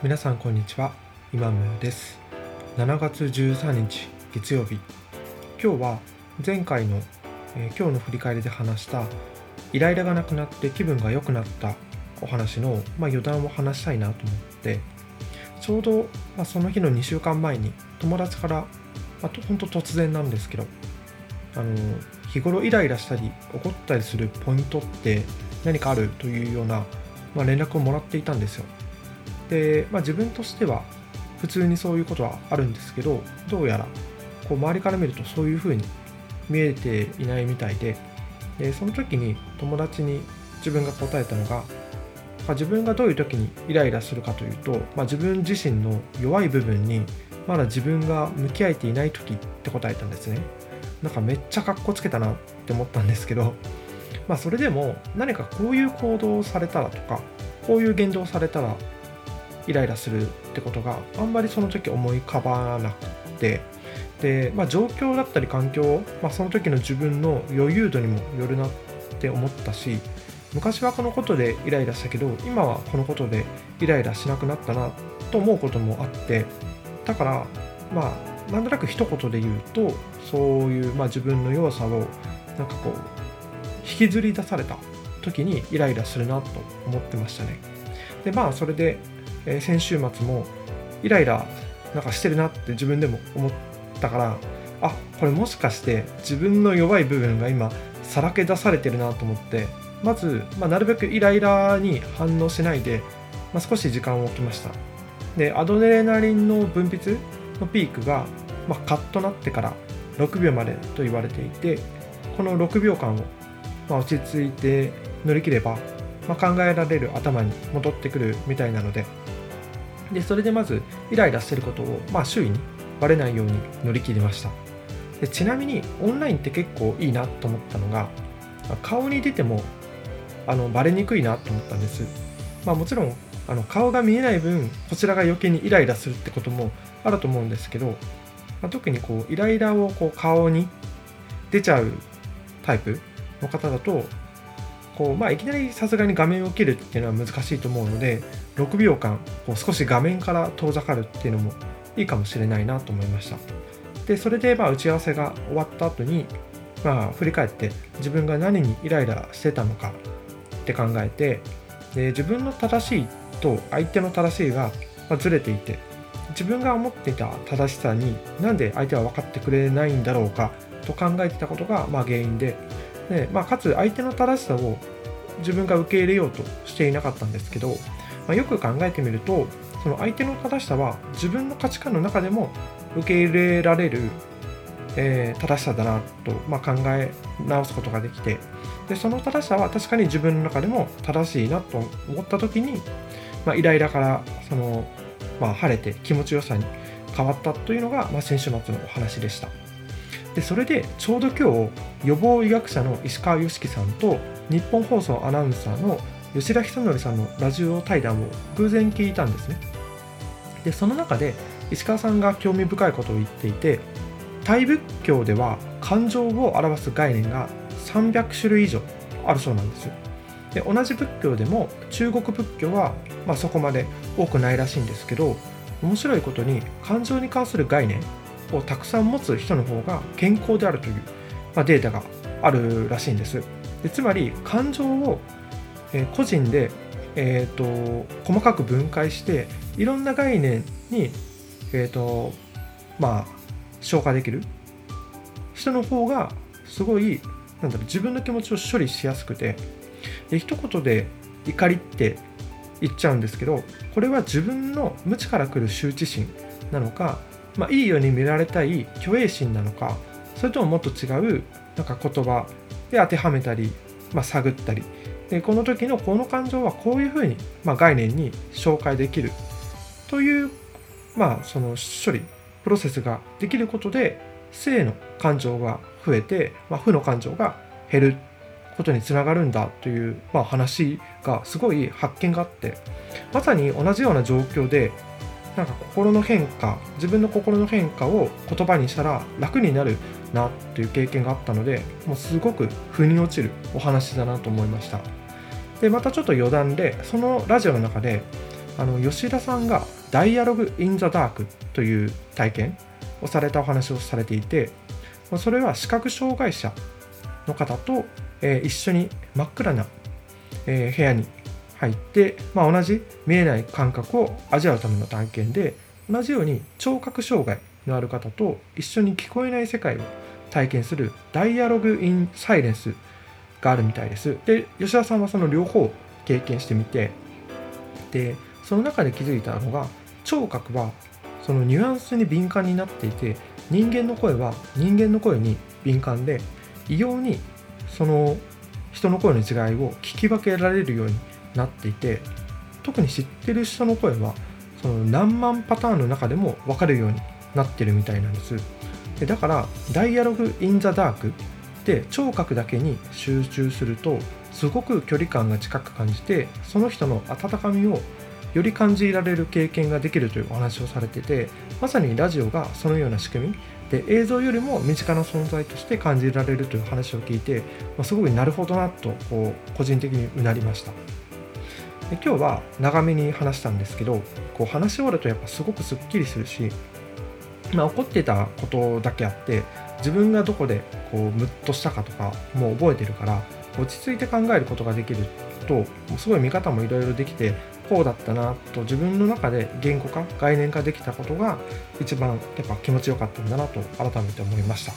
皆さんこんにちは。今村です。7月13日月曜日。今日は前回の、えー、今日の振り返りで話したイライラがなくなって気分が良くなったお話の、まあ、余談を話したいなと思ってちょうど、まあ、その日の2週間前に友達から、まあ、本当突然なんですけどあの日頃イライラしたり怒ったりするポイントって何かあるというような、まあ、連絡をもらっていたんですよ。で、まあ、自分としては普通にそういうことはあるんですけどどうやらこう周りから見るとそういうふうに見えていないみたいででその時に友達に自分が答えたのが、まあ、自分がどういう時にイライラするかというと、まあ、自分自身の弱い部分にまだ自分が向き合えていない時って答えたんですね。なんかめっちゃかっこつけたなって思ったんですけどまあそれでも何かこういう行動をされたらとかこういう言動をされたらイライラするってことがあんまりその時思い浮かばなくて。で、まあ、状況だったり環境、まあ、その時の自分の余裕度にもよるなって思ったし昔はこのことでイライラしたけど今はこのことでイライラしなくなったなと思うこともあって。だからまあなんとなく一言で言うとそういう、まあ、自分の弱さをなんかこう引きずり出された時にイライラするなと思ってましたね。でまあそれでえー、先週末もイライラなんかしてるなって自分でも思ったからあこれもしかして自分の弱い部分が今さらけ出されてるなと思ってまず、まあ、なるべくイライラに反応しないで、まあ、少し時間を置きました。でアドレナリンの分泌のピークが、まあ、カッとなってから6秒までと言われていてこの6秒間を、まあ、落ち着いて乗り切れば、まあ、考えられる頭に戻ってくるみたいなのででそれでまずイライラしてることを、まあ、周囲にバレないように乗り切りました。でちなみにオンラインって結構いいなと思ったのが顔に出てもあのバレにくいなと思ったんです、まあ、もちろんあの顔が見えない分こちらが余計にイライラするってこともあると思うんですけど、まあ、特にこうイライラをこう顔に出ちゃうタイプの方だとこう、まあ、いきなりさすがに画面を切るっていうのは難しいと思うので6秒間こう少し画面から遠ざかるっていうのもいいかもしれないなと思いました。でそれでまあ打ち合わせが終わった後にまあ振り返って自分が何にイライラしてたのかって考えてで自分の正しいと相手の正しいがずれていて自分が思っていた正しさになんで相手は分かってくれないんだろうかと考えてたことがまあ原因でで、まあ、かつ相手の正しさを自分が受け入れようとしていなかったんですけど、まあ、よく考えてみるとその相手の正しさは自分の価値観の中でも受け入れられる、えー、正しさだなと、まあ、考え直すことができてでその正しさは確かに自分の中でも正しいなと思った時に、まあ、イライラからその、まあ、晴れて気持ちよさに変わったというのが、まあ、先週末のお話でした。でそれでちょうど今日予防医学者の石川良樹さんと日本放送アナウンサーの吉田久典さんのラジオ対談を偶然聞いたんですね。でその中で石川さんが興味深いことを言っていてタイ仏教では感情を表す概念が300種類以上あるそうなんですで同じ仏教でも中国仏教は、まあ、そこまで多くないらしいんですけど面白いことに感情に関する概念をたくさん持つ人の方が健康であるという、まあ、データがあるらしいんです。でつまり感情を、えー、個人で、えーと、細かく分解していろんな概念に、えーとまあ、消化できる。人の方がすごいなんだろう自分の気持ちを処理しやすくてで一言で怒りって言っちゃうんですけどこれは自分の無知から来る羞恥心なのかまあ、いいように見られたい虚栄心なのかそれとももっと違うなんか言葉で当てはめたり、まあ、探ったり。でこの時のこの感情はこういうふうに、まあ、概念に紹介できる。という、まあ、その処理プロセスができることで正の感情が増えて、まあ、負の感情が減ることにつながるんだという、まあ、話がすごい発見があってまさに同じような状況でなんか心の変化自分の心の変化を言葉にしたら楽になるなっていう経験があったのでもうすごく腑に落ちるお話だなと思いました。でまたちょっと余談でそのラジオの中であの吉田さんが「ダイアログ・イン・ザ・ダーク」という体験をされたお話をされていてそれは視覚障害者の方と、えー、一緒に真っ暗な、えー、部屋に入って、まあ、同じ見えない感覚を味わうための体験で同じように聴覚障害のある方と一緒に聞こえない世界を体験するダイアログ・イン・サイレンスがあるみたいです。で吉田さんはその両方経験してみてでその中で気づいたのが聴覚はそのニュアンスに敏感になっていて人間の声は人間の声に敏感で異様にその人の声の違いを聞き分けられるようになっていて特に知ってる人の声はその何万パターンの中でも分かるようになってるみたいなんです。でだから「ダイアログ・イン・ザ・ダーク」で聴覚だけに集中するとすごく距離感が近く感じてその人の温かみをより感じられる経験ができるというお話をされててまさにラジオがそのような仕組みで映像よりも身近な存在として感じられるという話を聞いて、まあ、すごいなるほどなとこう個人的にうなりました。で今日は長めに話したんですけどこう話し終わるとやっぱすごくすっきりするし、まあ、起こってたことだけあって自分がどこでこうムッとしたかとかもう覚えてるから落ち着いて考えることができるとすごい見方もいろいろできてこうだったなと自分の中で言語化概念化できたことが一番やっぱ気持ちよかったんだなと改めて思いました。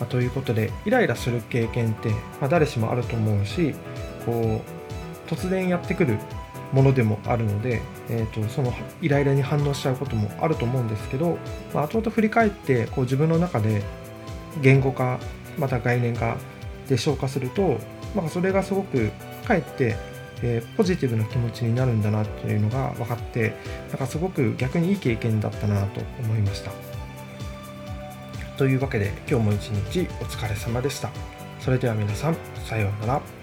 まあ、ということでイライラする経験って、まあ、誰しもあると思うしこう突然やってくるものでもあるので、えーと、そのイライラに反応しちゃうこともあると思うんですけど、まあ、後々振り返ってこう自分の中で言語化また概念化で消化すると、まあ、それがすごくかえってえー、ポジティブな気持ちになるんだなっていうのが分かってなんかすごく逆にいい経験だったなと思いました。というわけで今日も一日お疲れ様でした。それでは皆さんさようなら。